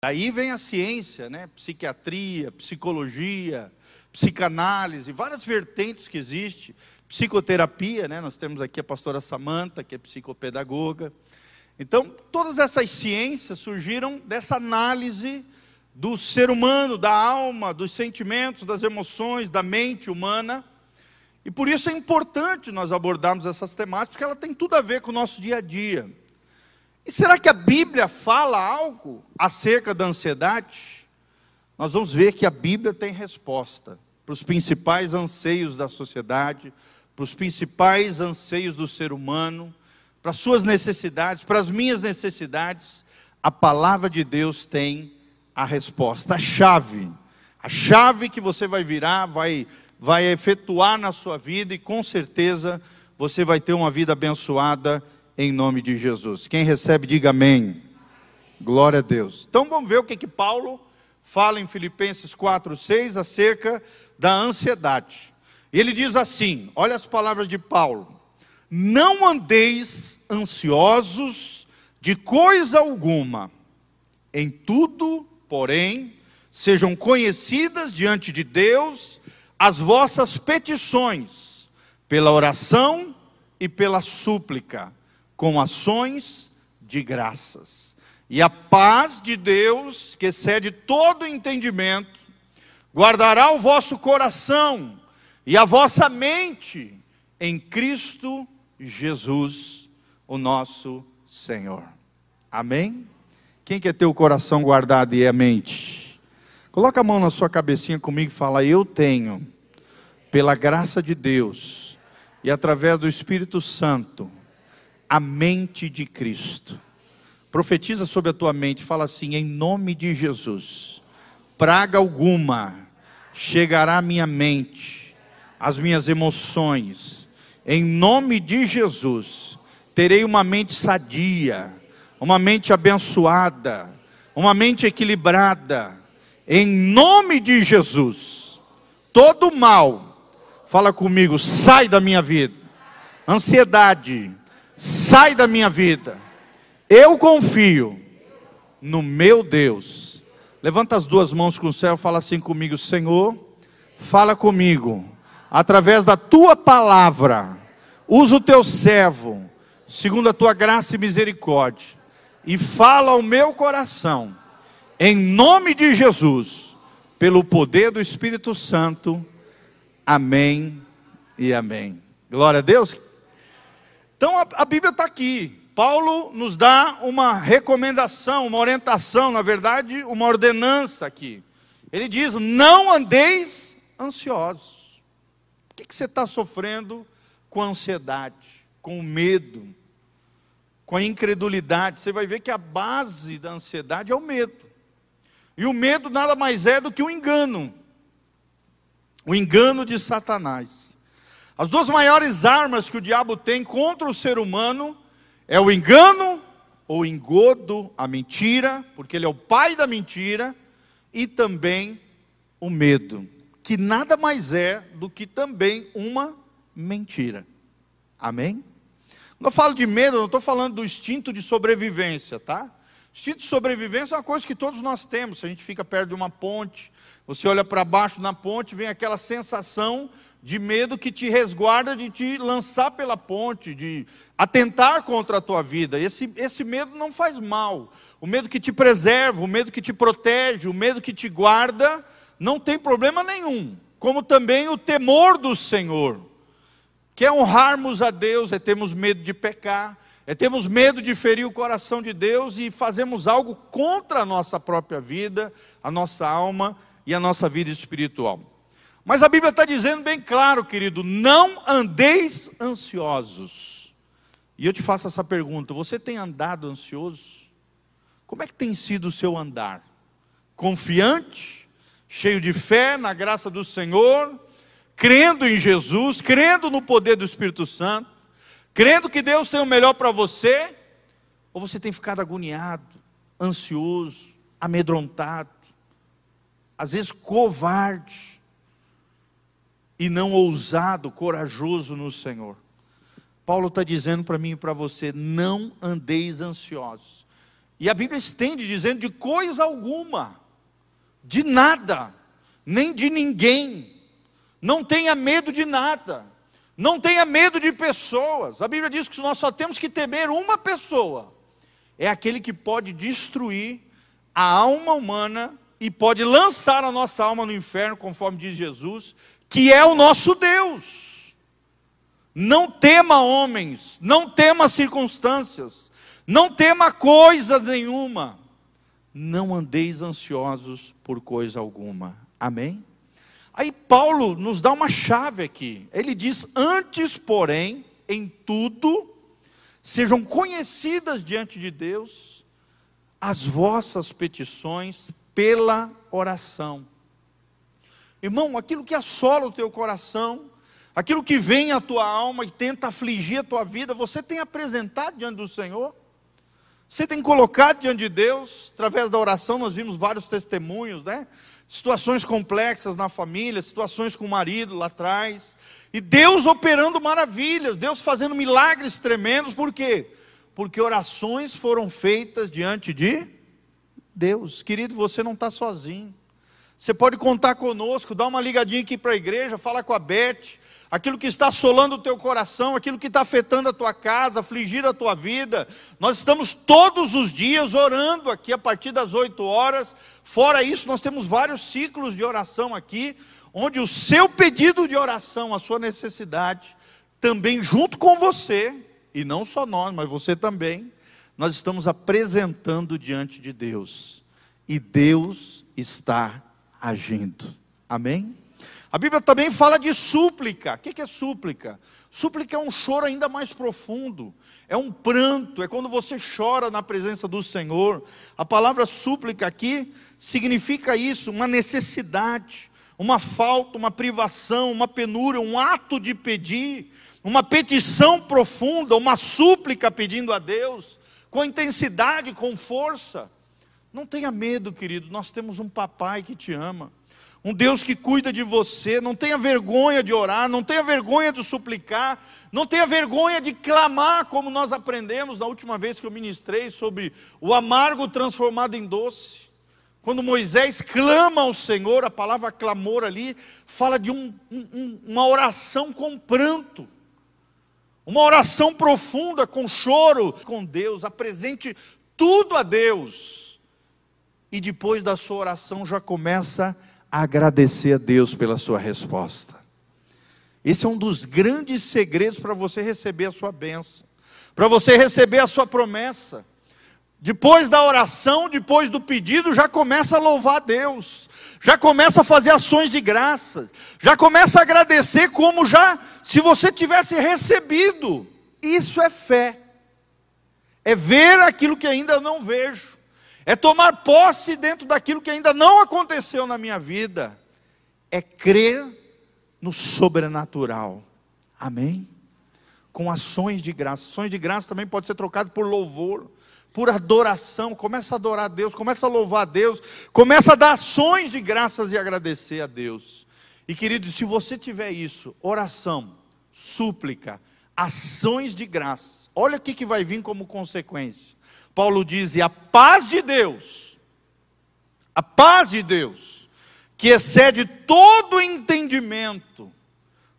Daí vem a ciência, né? Psiquiatria, psicologia, psicanálise, várias vertentes que existem, psicoterapia, né? Nós temos aqui a pastora Samanta, que é psicopedagoga. Então, todas essas ciências surgiram dessa análise do ser humano, da alma, dos sentimentos, das emoções, da mente humana. E por isso é importante nós abordarmos essas temáticas, porque ela tem tudo a ver com o nosso dia a dia. E será que a Bíblia fala algo acerca da ansiedade? Nós vamos ver que a Bíblia tem resposta para os principais anseios da sociedade, para os principais anseios do ser humano, para as suas necessidades, para as minhas necessidades. A palavra de Deus tem a resposta, a chave, a chave que você vai virar, vai, vai efetuar na sua vida e com certeza você vai ter uma vida abençoada em nome de Jesus. Quem recebe, diga amém. Glória a Deus. Então vamos ver o que, que Paulo fala em Filipenses 4, 6 acerca da ansiedade. Ele diz assim: olha as palavras de Paulo: Não andeis ansiosos de coisa alguma, em tudo, porém, sejam conhecidas diante de Deus as vossas petições, pela oração e pela súplica com ações de graças. E a paz de Deus, que excede todo entendimento, guardará o vosso coração e a vossa mente em Cristo Jesus, o nosso Senhor. Amém? Quem quer ter o coração guardado e a mente? Coloca a mão na sua cabecinha comigo e fala: Eu tenho, pela graça de Deus e através do Espírito Santo, a mente de Cristo. Profetiza sobre a tua mente, fala assim: em nome de Jesus, praga alguma chegará à minha mente, às minhas emoções, em nome de Jesus, terei uma mente sadia, uma mente abençoada, uma mente equilibrada, em nome de Jesus, todo mal, fala comigo, sai da minha vida, ansiedade, sai da minha vida. Eu confio no meu Deus. Levanta as duas mãos com o céu, fala assim comigo, Senhor, fala comigo, através da tua palavra, usa o teu servo, segundo a tua graça e misericórdia, e fala ao meu coração, em nome de Jesus, pelo poder do Espírito Santo. Amém e amém. Glória a Deus. Então a, a Bíblia está aqui. Paulo nos dá uma recomendação, uma orientação, na verdade, uma ordenança aqui. Ele diz: não andeis ansiosos. O que, que você está sofrendo com ansiedade, com medo, com a incredulidade? Você vai ver que a base da ansiedade é o medo. E o medo nada mais é do que o engano o engano de Satanás. As duas maiores armas que o diabo tem contra o ser humano é o engano ou engodo, a mentira, porque ele é o pai da mentira, e também o medo, que nada mais é do que também uma mentira. Amém? Quando eu falo de medo, eu não estou falando do instinto de sobrevivência, tá? Instinto de sobrevivência é uma coisa que todos nós temos. Se a gente fica perto de uma ponte, você olha para baixo na ponte, vem aquela sensação de medo que te resguarda de te lançar pela ponte, de atentar contra a tua vida. Esse, esse medo não faz mal. O medo que te preserva, o medo que te protege, o medo que te guarda, não tem problema nenhum. Como também o temor do Senhor, que é honrarmos a Deus, é termos medo de pecar, é termos medo de ferir o coração de Deus e fazemos algo contra a nossa própria vida, a nossa alma e a nossa vida espiritual. Mas a Bíblia está dizendo bem claro, querido, não andeis ansiosos. E eu te faço essa pergunta: você tem andado ansioso? Como é que tem sido o seu andar? Confiante, cheio de fé na graça do Senhor, crendo em Jesus, crendo no poder do Espírito Santo, crendo que Deus tem o melhor para você? Ou você tem ficado agoniado, ansioso, amedrontado, às vezes covarde? e não ousado, corajoso no Senhor. Paulo está dizendo para mim e para você: não andeis ansiosos. E a Bíblia estende dizendo de coisa alguma, de nada, nem de ninguém. Não tenha medo de nada. Não tenha medo de pessoas. A Bíblia diz que nós só temos que temer uma pessoa. É aquele que pode destruir a alma humana e pode lançar a nossa alma no inferno, conforme diz Jesus, que é o nosso Deus. Não tema homens, não tema circunstâncias, não tema coisa nenhuma. Não andeis ansiosos por coisa alguma. Amém? Aí Paulo nos dá uma chave aqui. Ele diz: Antes, porém, em tudo, sejam conhecidas diante de Deus as vossas petições pela oração. Irmão, aquilo que assola o teu coração, aquilo que vem à tua alma e tenta afligir a tua vida, você tem apresentado diante do Senhor? Você tem colocado diante de Deus, através da oração, nós vimos vários testemunhos, né? situações complexas na família, situações com o marido lá atrás, e Deus operando maravilhas, Deus fazendo milagres tremendos, por quê? Porque orações foram feitas diante de Deus. Querido, você não está sozinho. Você pode contar conosco, dar uma ligadinha aqui para a igreja, falar com a Beth, aquilo que está assolando o teu coração, aquilo que está afetando a tua casa, afligir a tua vida. Nós estamos todos os dias orando aqui a partir das 8 horas. Fora isso, nós temos vários ciclos de oração aqui, onde o seu pedido de oração, a sua necessidade, também junto com você, e não só nós, mas você também, nós estamos apresentando diante de Deus. E Deus está agindo. Amém? A Bíblia também fala de súplica. O que é súplica? Súplica é um choro ainda mais profundo, é um pranto, é quando você chora na presença do Senhor. A palavra súplica aqui significa isso, uma necessidade, uma falta, uma privação, uma penúria, um ato de pedir, uma petição profunda, uma súplica pedindo a Deus, com intensidade, com força. Não tenha medo, querido, nós temos um papai que te ama um Deus que cuida de você. Não tenha vergonha de orar, não tenha vergonha de suplicar, não tenha vergonha de clamar, como nós aprendemos na última vez que eu ministrei sobre o amargo transformado em doce. Quando Moisés clama ao Senhor, a palavra clamor ali fala de um, um, uma oração com pranto, uma oração profunda, com choro com Deus. Apresente tudo a Deus, e depois da sua oração já começa a agradecer a Deus pela sua resposta. Esse é um dos grandes segredos para você receber a sua bênção, para você receber a sua promessa. Depois da oração, depois do pedido, já começa a louvar a Deus, já começa a fazer ações de graças, já começa a agradecer como já se você tivesse recebido. Isso é fé, é ver aquilo que ainda não vejo é tomar posse dentro daquilo que ainda não aconteceu na minha vida, é crer no sobrenatural. Amém? Com ações de graça. Ações de graça também pode ser trocado por louvor, por adoração. Começa a adorar a Deus, começa a louvar a Deus, começa a dar ações de graças e agradecer a Deus. E querido, se você tiver isso, oração, súplica, ações de graça, olha o que vai vir como consequência. Paulo diz: e a paz de Deus, a paz de Deus, que excede todo entendimento,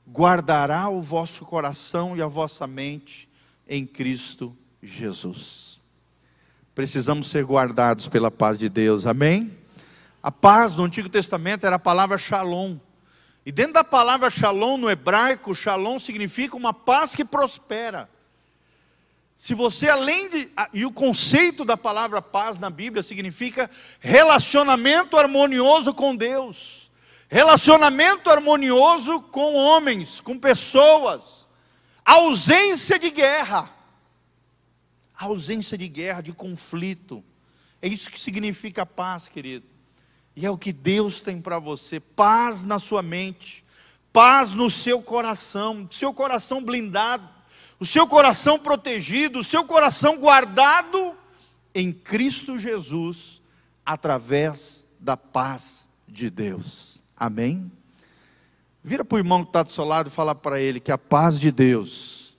guardará o vosso coração e a vossa mente em Cristo Jesus. Precisamos ser guardados pela paz de Deus, amém? A paz no Antigo Testamento era a palavra shalom. E dentro da palavra shalom no hebraico, shalom significa uma paz que prospera. Se você, além de. E o conceito da palavra paz na Bíblia significa relacionamento harmonioso com Deus, relacionamento harmonioso com homens, com pessoas, ausência de guerra, ausência de guerra, de conflito. É isso que significa paz, querido. E é o que Deus tem para você: paz na sua mente, paz no seu coração, seu coração blindado o seu coração protegido, o seu coração guardado em Cristo Jesus, através da paz de Deus. Amém? Vira para o irmão que está do seu lado e fala para ele que a paz de Deus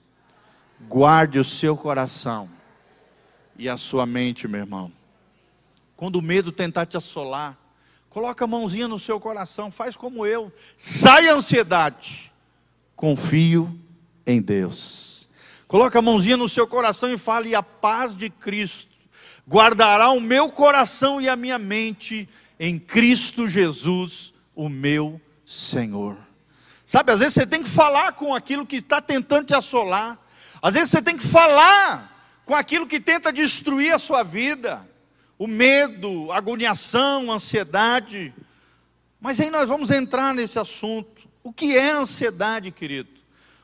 guarde o seu coração e a sua mente, meu irmão. quando o medo tentar te assolar, coloca a mãozinha no seu coração, faz como eu, sai a ansiedade, confio em Deus. Coloca a mãozinha no seu coração e fale: a paz de Cristo guardará o meu coração e a minha mente em Cristo Jesus, o meu Senhor. Sabe, às vezes você tem que falar com aquilo que está tentando te assolar, às vezes você tem que falar com aquilo que tenta destruir a sua vida, o medo, a agoniação, a ansiedade. Mas aí nós vamos entrar nesse assunto. O que é ansiedade, querido?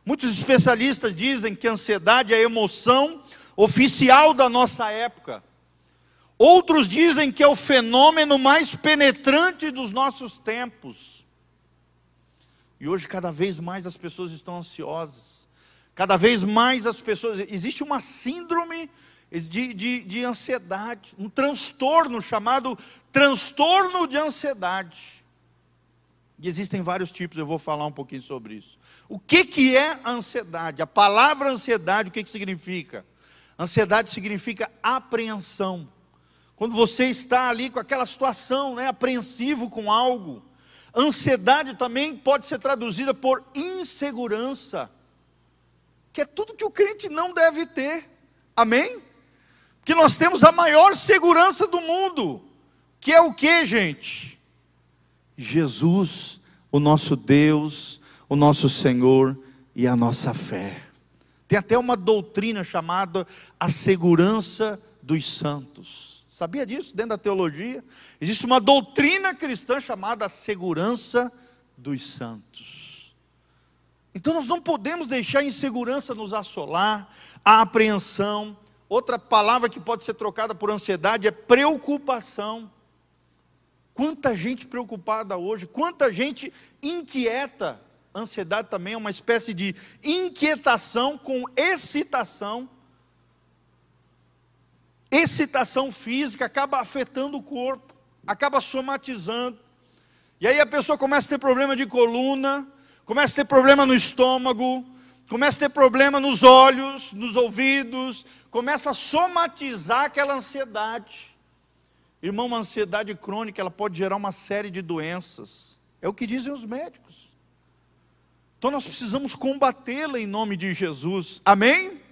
Muitos especialistas dizem que a ansiedade é a emoção oficial da nossa época. Outros dizem que é o fenômeno mais penetrante dos nossos tempos. E hoje, cada vez mais as pessoas estão ansiosas. Cada vez mais as pessoas. Existe uma síndrome de, de, de ansiedade, um transtorno chamado transtorno de ansiedade. E existem vários tipos, eu vou falar um pouquinho sobre isso. O que, que é ansiedade? A palavra ansiedade, o que, que significa? Ansiedade significa apreensão quando você está ali com aquela situação, né, apreensivo com algo. Ansiedade também pode ser traduzida por insegurança, que é tudo que o crente não deve ter. Amém? Que nós temos a maior segurança do mundo, que é o que, gente? Jesus, o nosso Deus, o nosso Senhor e a nossa fé. Tem até uma doutrina chamada a segurança dos santos. Sabia disso dentro da teologia? Existe uma doutrina cristã chamada segurança dos santos. Então nós não podemos deixar a insegurança nos assolar, a apreensão. Outra palavra que pode ser trocada por ansiedade é preocupação. Quanta gente preocupada hoje, quanta gente inquieta. Ansiedade também é uma espécie de inquietação com excitação excitação física acaba afetando o corpo, acaba somatizando. E aí a pessoa começa a ter problema de coluna, começa a ter problema no estômago, começa a ter problema nos olhos, nos ouvidos, começa a somatizar aquela ansiedade. Irmão, uma ansiedade crônica, ela pode gerar uma série de doenças. É o que dizem os médicos. Então nós precisamos combatê-la em nome de Jesus. Amém?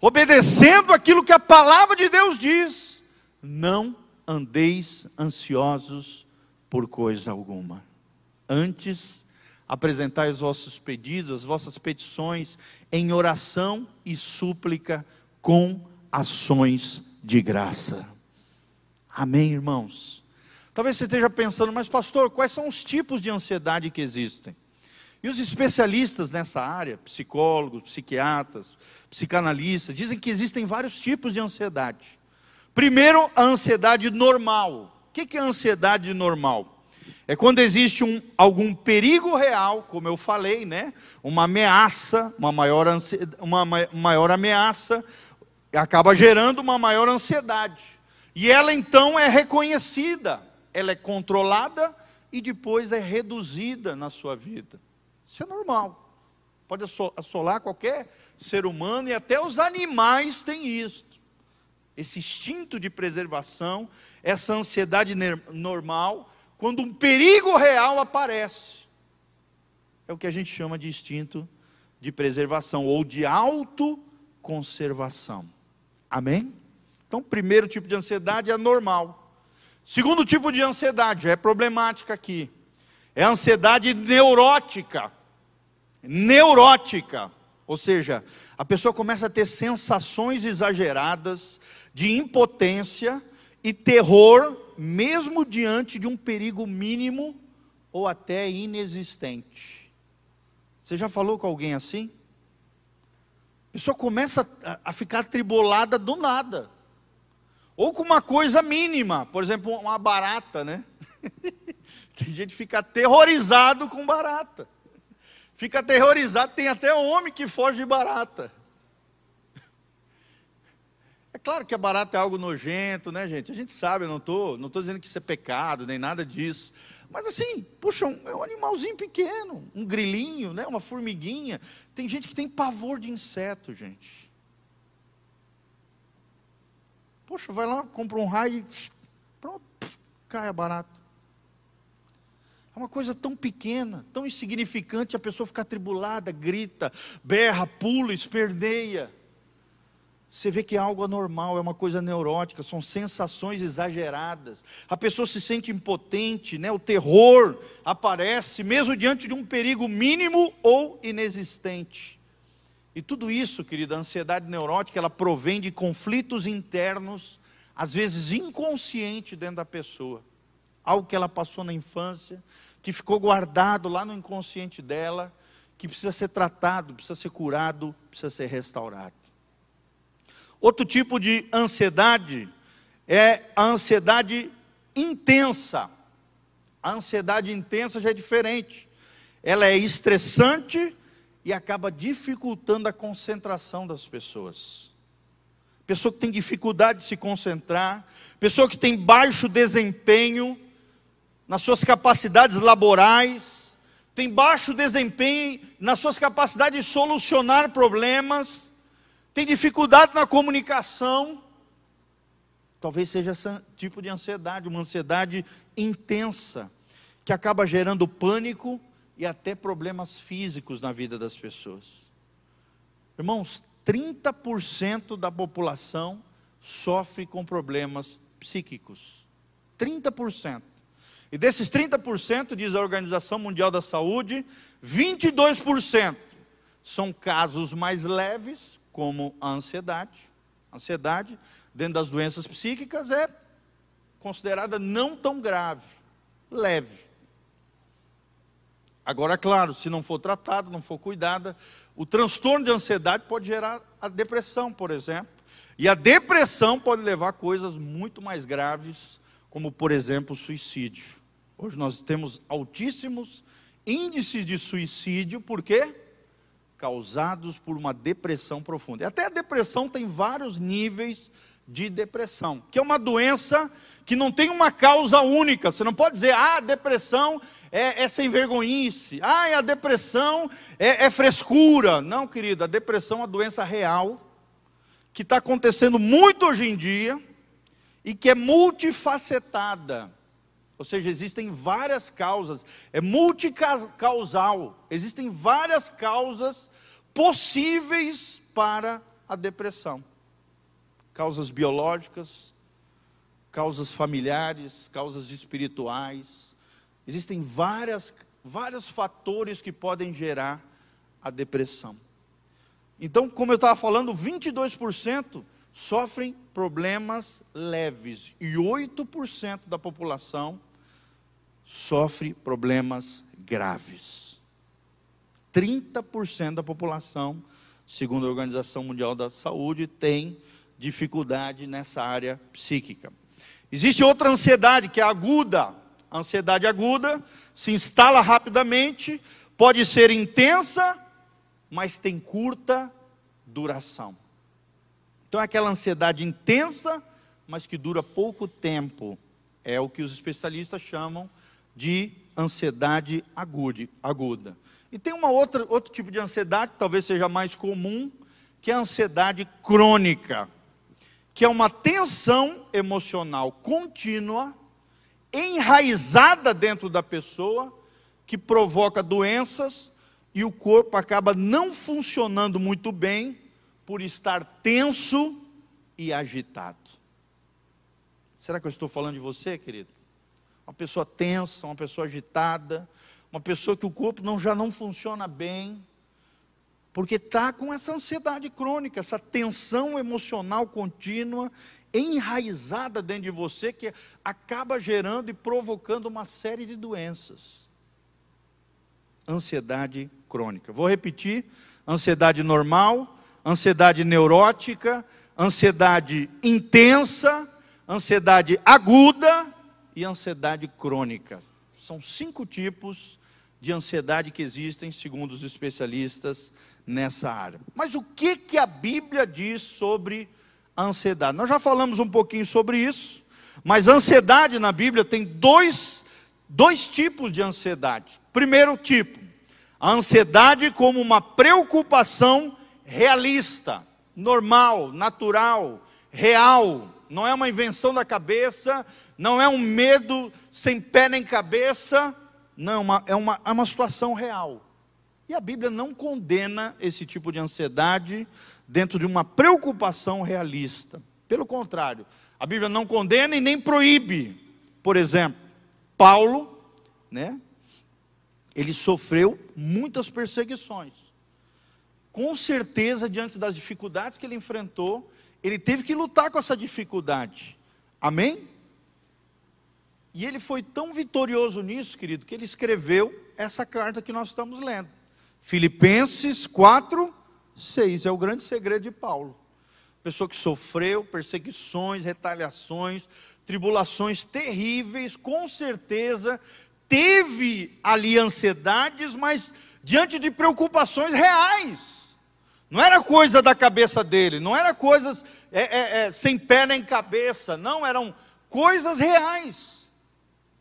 obedecendo aquilo que a palavra de Deus diz. Não andeis ansiosos por coisa alguma. Antes, apresentai os vossos pedidos, as vossas petições, em oração e súplica com ações de graça. Amém, irmãos? Talvez você esteja pensando, mas pastor, quais são os tipos de ansiedade que existem? E os especialistas nessa área, psicólogos, psiquiatras, psicanalistas, dizem que existem vários tipos de ansiedade. Primeiro, a ansiedade normal. O que é a ansiedade normal? É quando existe um, algum perigo real, como eu falei, né? uma ameaça, uma maior, uma maior ameaça, acaba gerando uma maior ansiedade. E ela então é reconhecida, ela é controlada e depois é reduzida na sua vida. Isso é normal. Pode assolar qualquer ser humano e até os animais têm isso. Esse instinto de preservação, essa ansiedade normal, quando um perigo real aparece. É o que a gente chama de instinto de preservação ou de autoconservação. Amém? Então, primeiro tipo de ansiedade é normal. Segundo tipo de ansiedade, é problemática aqui. É ansiedade neurótica neurótica, ou seja, a pessoa começa a ter sensações exageradas de impotência e terror, mesmo diante de um perigo mínimo ou até inexistente. Você já falou com alguém assim? A pessoa começa a ficar tribolada do nada. Ou com uma coisa mínima, por exemplo, uma barata, né? Tem gente que fica aterrorizado com barata fica aterrorizado. Tem até homem que foge de barata. É claro que a barata é algo nojento, né, gente? A gente sabe, eu não estou não tô dizendo que isso é pecado, nem nada disso. Mas assim, puxa, um, é um animalzinho pequeno, um grilinho, né, uma formiguinha. Tem gente que tem pavor de inseto, gente. Poxa, vai lá, compra um raio, pronto, cai a barata. É uma coisa tão pequena, tão insignificante, a pessoa fica atribulada, grita, berra, pula, esperneia. Você vê que é algo anormal, é uma coisa neurótica, são sensações exageradas. A pessoa se sente impotente, né? o terror aparece, mesmo diante de um perigo mínimo ou inexistente. E tudo isso, querida, a ansiedade neurótica, ela provém de conflitos internos, às vezes inconsciente dentro da pessoa. Algo que ela passou na infância, que ficou guardado lá no inconsciente dela, que precisa ser tratado, precisa ser curado, precisa ser restaurado. Outro tipo de ansiedade é a ansiedade intensa. A ansiedade intensa já é diferente. Ela é estressante e acaba dificultando a concentração das pessoas. Pessoa que tem dificuldade de se concentrar, pessoa que tem baixo desempenho nas suas capacidades laborais, tem baixo desempenho nas suas capacidades de solucionar problemas, tem dificuldade na comunicação, talvez seja esse tipo de ansiedade, uma ansiedade intensa, que acaba gerando pânico e até problemas físicos na vida das pessoas. Irmãos, 30% da população sofre com problemas psíquicos. 30%. E desses 30%, diz a Organização Mundial da Saúde, 22% são casos mais leves, como a ansiedade. A ansiedade, dentro das doenças psíquicas, é considerada não tão grave, leve. Agora, claro, se não for tratada, não for cuidada, o transtorno de ansiedade pode gerar a depressão, por exemplo. E a depressão pode levar a coisas muito mais graves, como, por exemplo, o suicídio. Hoje nós temos altíssimos índices de suicídio, por quê? causados por uma depressão profunda. E até a depressão tem vários níveis de depressão, que é uma doença que não tem uma causa única. Você não pode dizer, ah, a depressão é, é sem vergonhice, ah, a depressão é, é frescura. Não, querida, a depressão é uma doença real, que está acontecendo muito hoje em dia, e que é multifacetada. Ou seja, existem várias causas, é multicausal, existem várias causas possíveis para a depressão. Causas biológicas, causas familiares, causas espirituais. Existem várias, vários fatores que podem gerar a depressão. Então, como eu estava falando, 22% sofrem problemas leves e 8% da população sofre problemas graves. 30% da população, segundo a Organização Mundial da Saúde, tem dificuldade nessa área psíquica. Existe outra ansiedade que é aguda. A ansiedade aguda se instala rapidamente, pode ser intensa, mas tem curta duração. Então é aquela ansiedade intensa, mas que dura pouco tempo. É o que os especialistas chamam de ansiedade aguda. E tem uma outra, outro tipo de ansiedade, que talvez seja mais comum, que é a ansiedade crônica, que é uma tensão emocional contínua, enraizada dentro da pessoa, que provoca doenças e o corpo acaba não funcionando muito bem por estar tenso e agitado. Será que eu estou falando de você, querido? uma pessoa tensa, uma pessoa agitada, uma pessoa que o corpo não, já não funciona bem, porque está com essa ansiedade crônica, essa tensão emocional contínua, enraizada dentro de você, que acaba gerando e provocando uma série de doenças. Ansiedade crônica. Vou repetir: ansiedade normal, ansiedade neurótica, ansiedade intensa, ansiedade aguda e ansiedade crônica. São cinco tipos de ansiedade que existem, segundo os especialistas nessa área. Mas o que, que a Bíblia diz sobre a ansiedade? Nós já falamos um pouquinho sobre isso, mas ansiedade na Bíblia tem dois, dois tipos de ansiedade. Primeiro tipo, a ansiedade como uma preocupação realista, normal, natural, real não é uma invenção da cabeça, não é um medo sem pé nem cabeça, não, uma, é, uma, é uma situação real. E a Bíblia não condena esse tipo de ansiedade dentro de uma preocupação realista. Pelo contrário, a Bíblia não condena e nem proíbe. Por exemplo, Paulo, né? Ele sofreu muitas perseguições. Com certeza, diante das dificuldades que ele enfrentou, ele teve que lutar com essa dificuldade. Amém? E ele foi tão vitorioso nisso, querido, que ele escreveu essa carta que nós estamos lendo. Filipenses 4, 6. É o grande segredo de Paulo. Pessoa que sofreu perseguições, retaliações, tribulações terríveis, com certeza teve ali ansiedades, mas diante de preocupações reais. Não era coisa da cabeça dele, não era coisas é, é, é, sem pé nem cabeça, não, eram coisas reais.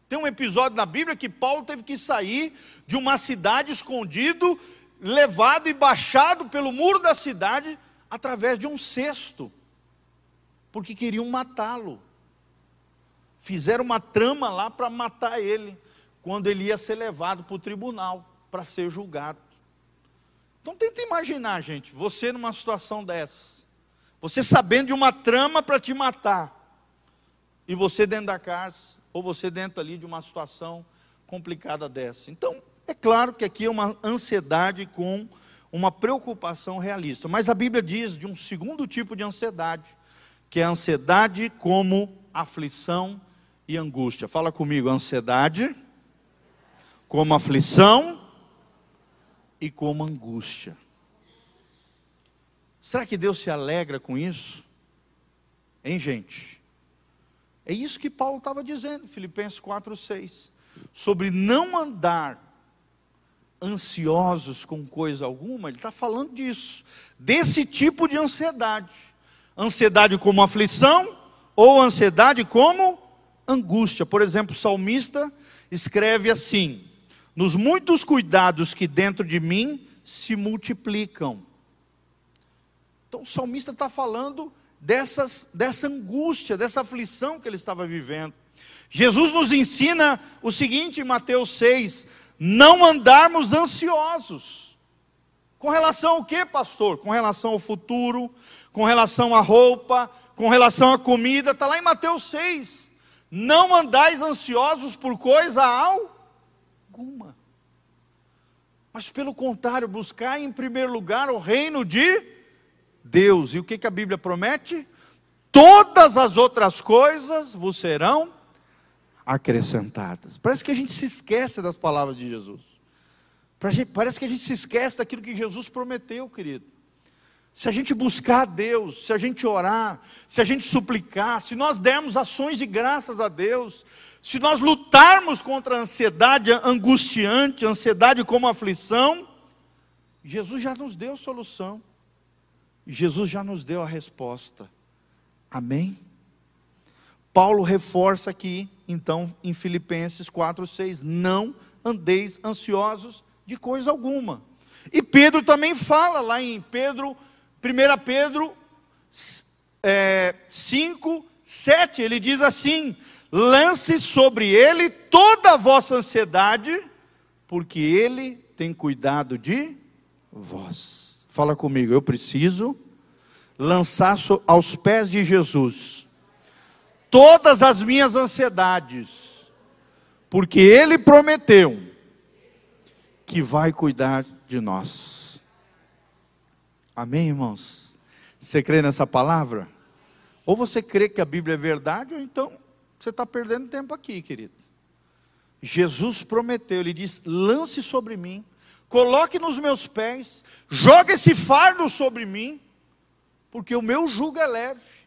Tem um episódio na Bíblia que Paulo teve que sair de uma cidade escondido, levado e baixado pelo muro da cidade através de um cesto, porque queriam matá-lo. Fizeram uma trama lá para matar ele, quando ele ia ser levado para o tribunal para ser julgado. Então tenta imaginar, gente, você numa situação dessa, você sabendo de uma trama para te matar, e você dentro da casa, ou você dentro ali de uma situação complicada dessa. Então, é claro que aqui é uma ansiedade com uma preocupação realista. Mas a Bíblia diz de um segundo tipo de ansiedade, que é a ansiedade como aflição e angústia. Fala comigo, ansiedade como aflição e como angústia. Será que Deus se alegra com isso? Hein, gente? É isso que Paulo estava dizendo, Filipenses 4,6. Sobre não andar ansiosos com coisa alguma, ele está falando disso, desse tipo de ansiedade. Ansiedade como aflição ou ansiedade como angústia. Por exemplo, o salmista escreve assim: Nos muitos cuidados que dentro de mim se multiplicam. Então o salmista está falando dessas, dessa angústia, dessa aflição que ele estava vivendo. Jesus nos ensina o seguinte em Mateus 6: não andarmos ansiosos. Com relação ao que, pastor? Com relação ao futuro, com relação à roupa, com relação à comida, está lá em Mateus 6. Não andais ansiosos por coisa alguma. Mas pelo contrário, buscar em primeiro lugar o reino de Deus. E o que, que a Bíblia promete? Todas as outras coisas vos serão acrescentadas. Parece que a gente se esquece das palavras de Jesus. Parece que a gente se esquece daquilo que Jesus prometeu, querido. Se a gente buscar a Deus, se a gente orar, se a gente suplicar, se nós dermos ações de graças a Deus, se nós lutarmos contra a ansiedade angustiante, ansiedade como aflição, Jesus já nos deu solução. Jesus já nos deu a resposta. Amém? Paulo reforça aqui, então, em Filipenses 4, 6, não andeis ansiosos de coisa alguma. E Pedro também fala lá em Pedro, 1 Pedro é, 5, 7, ele diz assim: lance sobre ele toda a vossa ansiedade, porque ele tem cuidado de vós. Fala comigo, eu preciso lançar aos pés de Jesus todas as minhas ansiedades, porque Ele prometeu que vai cuidar de nós. Amém, irmãos? Você crê nessa palavra? Ou você crê que a Bíblia é verdade, ou então você está perdendo tempo aqui, querido. Jesus prometeu, ele diz: lance sobre mim, coloque nos meus pés, jogue esse fardo sobre mim, porque o meu jugo é leve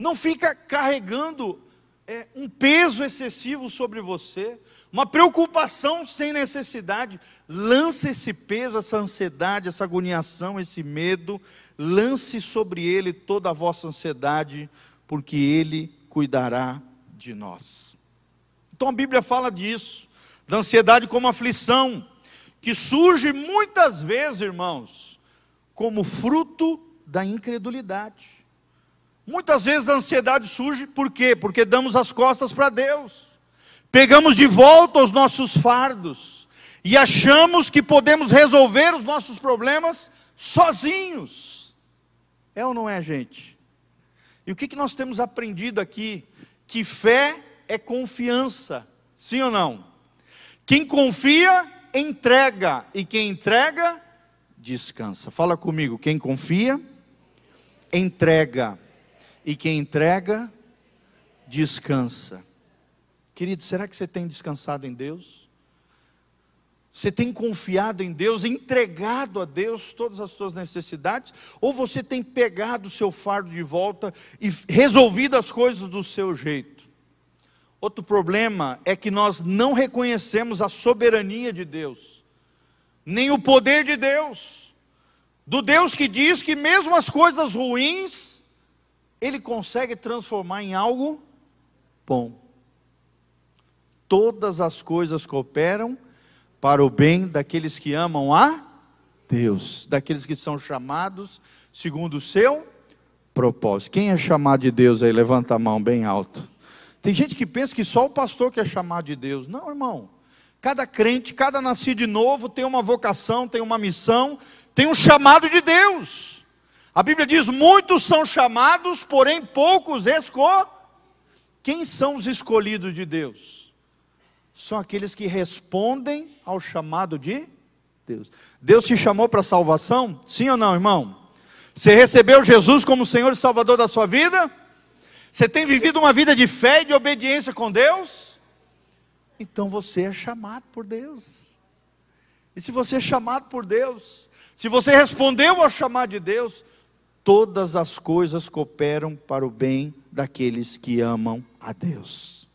não fica carregando é, um peso excessivo sobre você, uma preocupação sem necessidade. Lance esse peso, essa ansiedade, essa agoniação, esse medo, lance sobre ele toda a vossa ansiedade, porque ele cuidará de nós. Então a Bíblia fala disso, da ansiedade como aflição, que surge muitas vezes, irmãos, como fruto da incredulidade. Muitas vezes a ansiedade surge por quê? Porque damos as costas para Deus. Pegamos de volta os nossos fardos e achamos que podemos resolver os nossos problemas sozinhos. É ou não é, gente? E o que, que nós temos aprendido aqui? Que fé é confiança, sim ou não? Quem confia, entrega, e quem entrega, descansa. Fala comigo, quem confia, entrega, e quem entrega, descansa. Querido, será que você tem descansado em Deus? Você tem confiado em Deus, entregado a Deus todas as suas necessidades? Ou você tem pegado o seu fardo de volta e resolvido as coisas do seu jeito? Outro problema é que nós não reconhecemos a soberania de Deus, nem o poder de Deus, do Deus que diz que mesmo as coisas ruins, Ele consegue transformar em algo bom. Todas as coisas cooperam para o bem daqueles que amam a Deus, daqueles que são chamados segundo o seu propósito. Quem é chamado de Deus aí? Levanta a mão bem alto. Tem gente que pensa que só o pastor que é chamado de Deus. Não, irmão. Cada crente, cada nascido de novo tem uma vocação, tem uma missão, tem um chamado de Deus. A Bíblia diz: muitos são chamados, porém poucos esco. Quem são os escolhidos de Deus? São aqueles que respondem ao chamado de Deus. Deus te chamou para salvação? Sim ou não, irmão? Você recebeu Jesus como Senhor e Salvador da sua vida? Você tem vivido uma vida de fé e de obediência com Deus? Então você é chamado por Deus. E se você é chamado por Deus, se você respondeu ao chamado de Deus, todas as coisas cooperam para o bem daqueles que amam a Deus.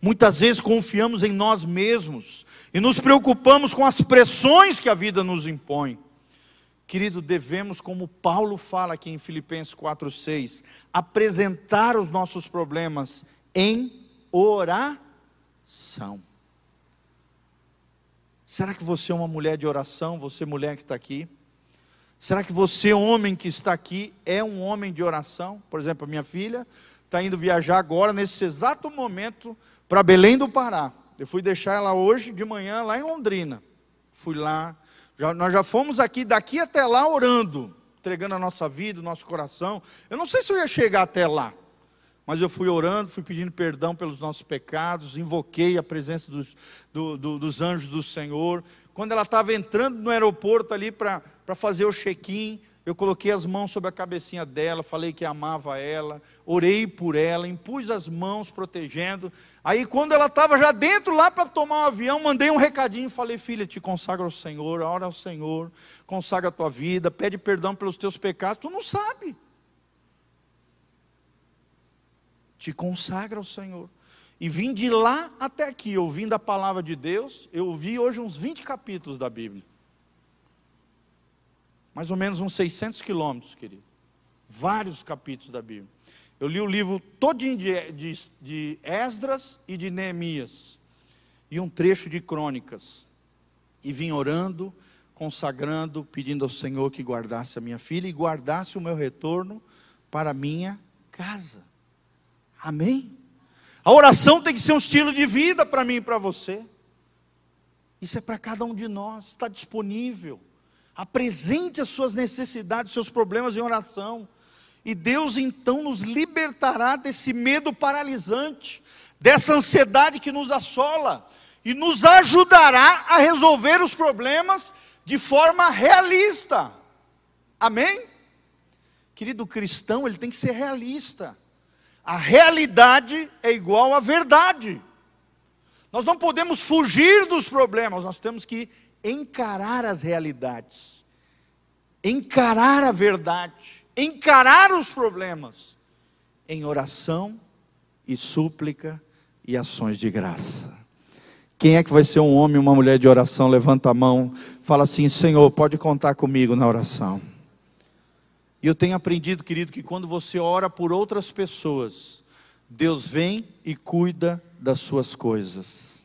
Muitas vezes confiamos em nós mesmos e nos preocupamos com as pressões que a vida nos impõe. Querido, devemos, como Paulo fala aqui em Filipenses 4,6, apresentar os nossos problemas em oração. Será que você é uma mulher de oração? Você, mulher que está aqui? Será que você, homem que está aqui, é um homem de oração? Por exemplo, a minha filha está indo viajar agora, nesse exato momento, para Belém do Pará. Eu fui deixar ela hoje de manhã lá em Londrina. Fui lá, já, nós já fomos aqui, daqui até lá, orando, entregando a nossa vida, o nosso coração. Eu não sei se eu ia chegar até lá, mas eu fui orando, fui pedindo perdão pelos nossos pecados, invoquei a presença dos, do, do, dos anjos do Senhor. Quando ela estava entrando no aeroporto ali para fazer o check-in, eu coloquei as mãos sobre a cabecinha dela, falei que amava ela, orei por ela, impus as mãos protegendo. Aí, quando ela estava já dentro lá para tomar um avião, mandei um recadinho, falei: Filha, te consagra ao Senhor, ora ao Senhor, consagra a tua vida, pede perdão pelos teus pecados. Tu não sabe. Te consagra ao Senhor. E vim de lá até aqui, ouvindo a palavra de Deus, eu ouvi hoje uns 20 capítulos da Bíblia mais ou menos uns 600 quilômetros, querido. Vários capítulos da Bíblia. Eu li o livro todinho de, de, de Esdras e de Neemias. E um trecho de crônicas. E vim orando, consagrando, pedindo ao Senhor que guardasse a minha filha e guardasse o meu retorno para a minha casa. Amém? A oração tem que ser um estilo de vida para mim e para você. Isso é para cada um de nós, está disponível. Apresente as suas necessidades, seus problemas em oração. E Deus então nos libertará desse medo paralisante, dessa ansiedade que nos assola, e nos ajudará a resolver os problemas de forma realista. Amém? Querido cristão, ele tem que ser realista. A realidade é igual à verdade. Nós não podemos fugir dos problemas, nós temos que encarar as realidades, encarar a verdade, encarar os problemas em oração e súplica e ações de graça. Quem é que vai ser um homem, uma mulher de oração? Levanta a mão, fala assim: Senhor, pode contar comigo na oração. E eu tenho aprendido, querido, que quando você ora por outras pessoas, Deus vem e cuida das suas coisas.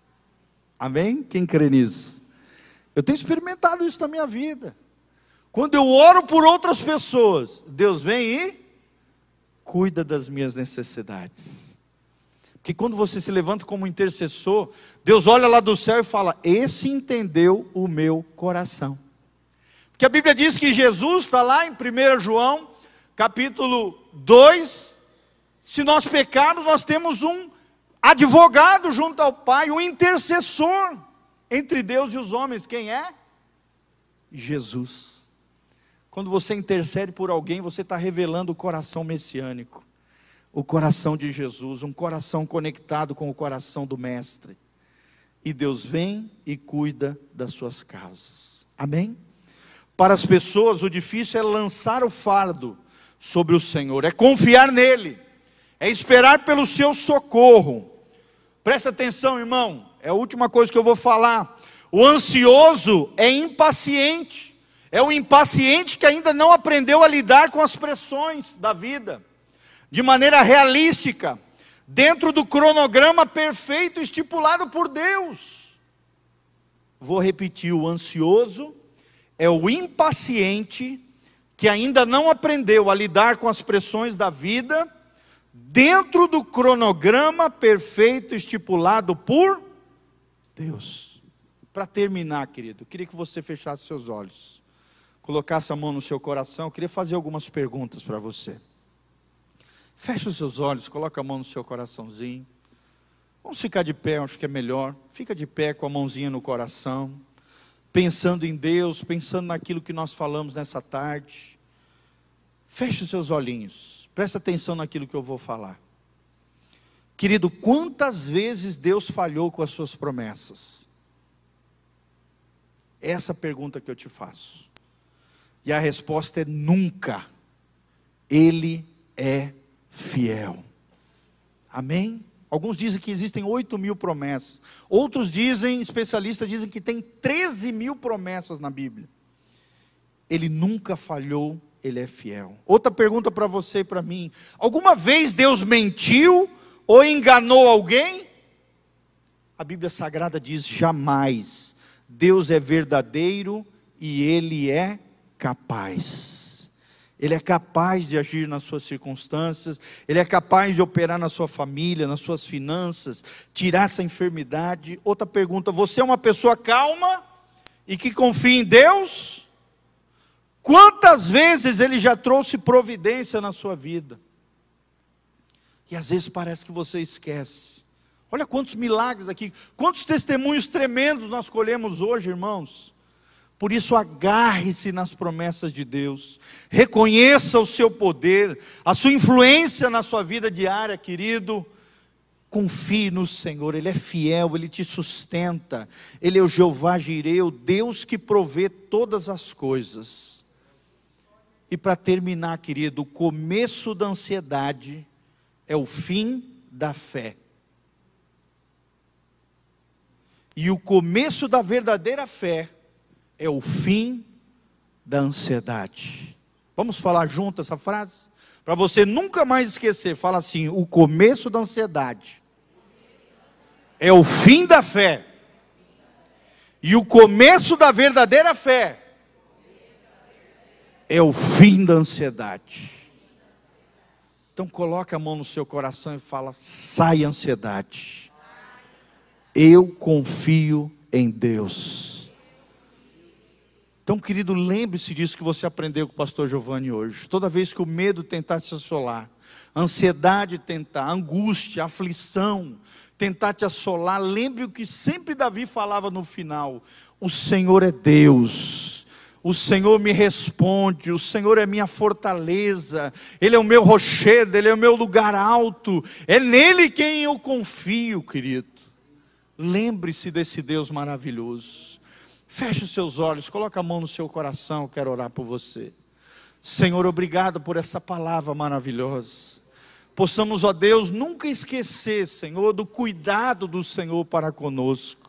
Amém? Quem crê nisso? Eu tenho experimentado isso na minha vida. Quando eu oro por outras pessoas, Deus vem e cuida das minhas necessidades. Porque quando você se levanta como intercessor, Deus olha lá do céu e fala: Esse entendeu o meu coração. Porque a Bíblia diz que Jesus está lá em 1 João, capítulo 2. Se nós pecarmos, nós temos um advogado junto ao Pai, um intercessor entre Deus e os homens. Quem é? Jesus. Quando você intercede por alguém, você está revelando o coração messiânico o coração de Jesus, um coração conectado com o coração do Mestre. E Deus vem e cuida das suas causas. Amém? Para as pessoas, o difícil é lançar o fardo sobre o Senhor, é confiar nele, é esperar pelo seu socorro. Presta atenção, irmão, é a última coisa que eu vou falar. O ansioso é impaciente, é o impaciente que ainda não aprendeu a lidar com as pressões da vida de maneira realística, dentro do cronograma perfeito estipulado por Deus. Vou repetir: o ansioso é o impaciente que ainda não aprendeu a lidar com as pressões da vida, dentro do cronograma perfeito estipulado por Deus. Para terminar, querido, queria que você fechasse seus olhos, colocasse a mão no seu coração. Eu queria fazer algumas perguntas para você. Feche os seus olhos, coloca a mão no seu coraçãozinho. Vamos ficar de pé, acho que é melhor. Fica de pé com a mãozinha no coração, pensando em Deus, pensando naquilo que nós falamos nessa tarde. Feche os seus olhinhos, presta atenção naquilo que eu vou falar. Querido, quantas vezes Deus falhou com as suas promessas? Essa pergunta que eu te faço. E a resposta é nunca. Ele é fiel. Amém? Alguns dizem que existem 8 mil promessas. Outros dizem, especialistas dizem que tem 13 mil promessas na Bíblia. Ele nunca falhou, ele é fiel. Outra pergunta para você e para mim: alguma vez Deus mentiu ou enganou alguém? A Bíblia Sagrada diz: jamais. Deus é verdadeiro e ele é capaz. Ele é capaz de agir nas suas circunstâncias, ele é capaz de operar na sua família, nas suas finanças, tirar essa enfermidade. Outra pergunta: você é uma pessoa calma e que confia em Deus? Quantas vezes ele já trouxe providência na sua vida? E às vezes parece que você esquece. Olha quantos milagres aqui, quantos testemunhos tremendos nós colhemos hoje, irmãos. Por isso, agarre-se nas promessas de Deus, reconheça o seu poder, a sua influência na sua vida diária, querido. Confie no Senhor, Ele é fiel, Ele te sustenta, Ele é o Jeová Jireu, Deus que provê todas as coisas. E para terminar, querido, o começo da ansiedade é o fim da fé. E o começo da verdadeira fé é o fim da ansiedade. Vamos falar junto essa frase? Para você nunca mais esquecer, fala assim: o começo da ansiedade é o fim da fé. E o começo da verdadeira fé é o fim da ansiedade. Então coloque a mão no seu coração e fala: sai ansiedade. Eu confio em Deus. Então, querido, lembre-se disso que você aprendeu com o pastor Giovanni hoje. Toda vez que o medo tentar te assolar, a ansiedade tentar, a angústia, a aflição tentar te assolar, lembre o que sempre Davi falava no final: o Senhor é Deus. O Senhor me responde, o Senhor é minha fortaleza, Ele é o meu rochedo, Ele é o meu lugar alto, é nele quem eu confio, querido. Lembre-se desse Deus maravilhoso. Feche os seus olhos, coloque a mão no seu coração, eu quero orar por você. Senhor, obrigado por essa palavra maravilhosa. Possamos, ó Deus, nunca esquecer, Senhor, do cuidado do Senhor para conosco.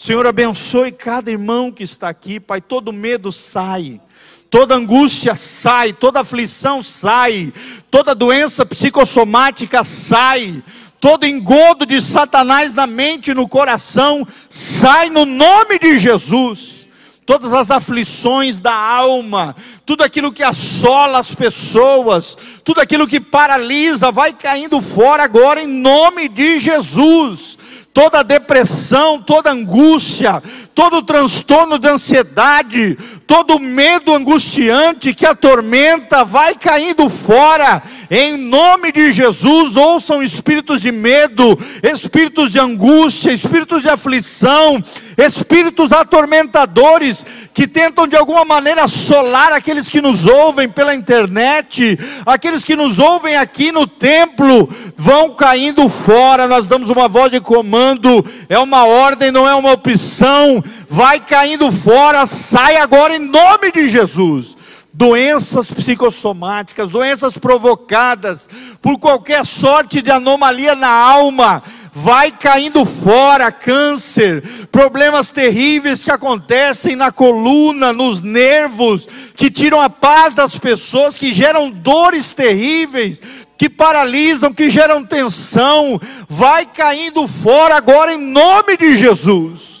Senhor, abençoe cada irmão que está aqui, Pai. Todo medo sai, toda angústia sai, toda aflição sai, toda doença psicossomática sai, todo engodo de Satanás na mente e no coração, sai no nome de Jesus. todas as aflições da alma, tudo aquilo que assola as pessoas, tudo aquilo que paralisa, vai caindo fora agora em nome de Jesus toda depressão, toda angústia, todo transtorno de ansiedade, todo medo angustiante que atormenta, vai caindo fora. Em nome de Jesus, ouçam espíritos de medo, espíritos de angústia, espíritos de aflição, espíritos atormentadores que tentam de alguma maneira assolar aqueles que nos ouvem pela internet, aqueles que nos ouvem aqui no templo, vão caindo fora. Nós damos uma voz de comando, é uma ordem, não é uma opção. Vai caindo fora, sai agora em nome de Jesus doenças psicossomáticas, doenças provocadas por qualquer sorte de anomalia na alma, vai caindo fora câncer, problemas terríveis que acontecem na coluna, nos nervos, que tiram a paz das pessoas, que geram dores terríveis, que paralisam, que geram tensão, vai caindo fora agora em nome de Jesus.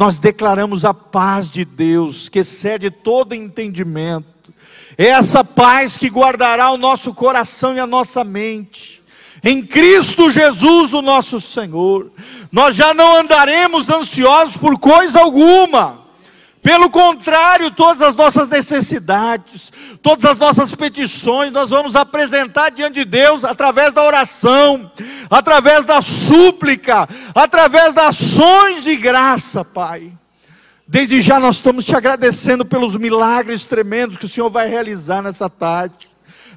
Nós declaramos a paz de Deus, que excede todo entendimento. É essa paz que guardará o nosso coração e a nossa mente em Cristo Jesus, o nosso Senhor. Nós já não andaremos ansiosos por coisa alguma. Pelo contrário, todas as nossas necessidades, todas as nossas petições, nós vamos apresentar diante de Deus através da oração, através da súplica, através das ações de graça, Pai. Desde já nós estamos te agradecendo pelos milagres tremendos que o Senhor vai realizar nessa tarde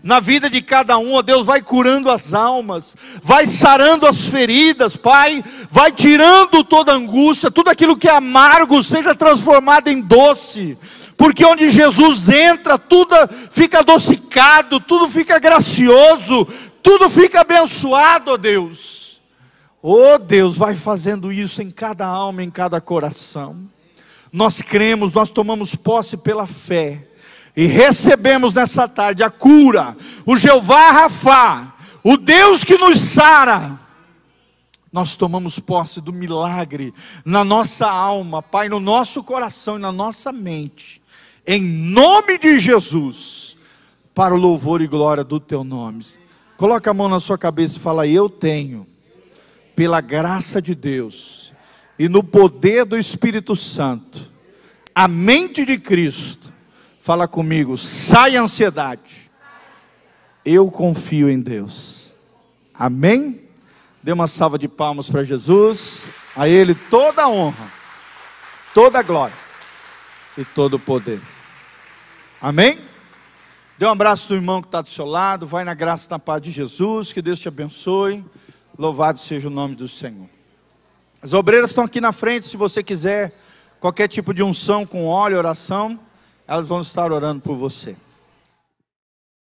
na vida de cada um, ó Deus, vai curando as almas, vai sarando as feridas, Pai, vai tirando toda angústia, tudo aquilo que é amargo seja transformado em doce, porque onde Jesus entra, tudo fica adocicado, tudo fica gracioso, tudo fica abençoado, ó Deus. Oh Deus, vai fazendo isso em cada alma, em cada coração. Nós cremos, nós tomamos posse pela fé e recebemos nessa tarde a cura, o Jeová Rafá, o Deus que nos sara. Nós tomamos posse do milagre na nossa alma, Pai, no nosso coração e na nossa mente, em nome de Jesus, para o louvor e glória do Teu nome. Coloca a mão na sua cabeça e fala: Eu tenho, pela graça de Deus e no poder do Espírito Santo, a mente de Cristo Fala comigo, sai ansiedade. Eu confio em Deus. Amém? Dê uma salva de palmas para Jesus. A Ele toda a honra, toda a glória e todo o poder. Amém? Dê um abraço do irmão que está do seu lado. Vai na graça e na paz de Jesus. Que Deus te abençoe. Louvado seja o nome do Senhor. As obreiras estão aqui na frente. Se você quiser qualquer tipo de unção com óleo, oração elas vão estar orando por você.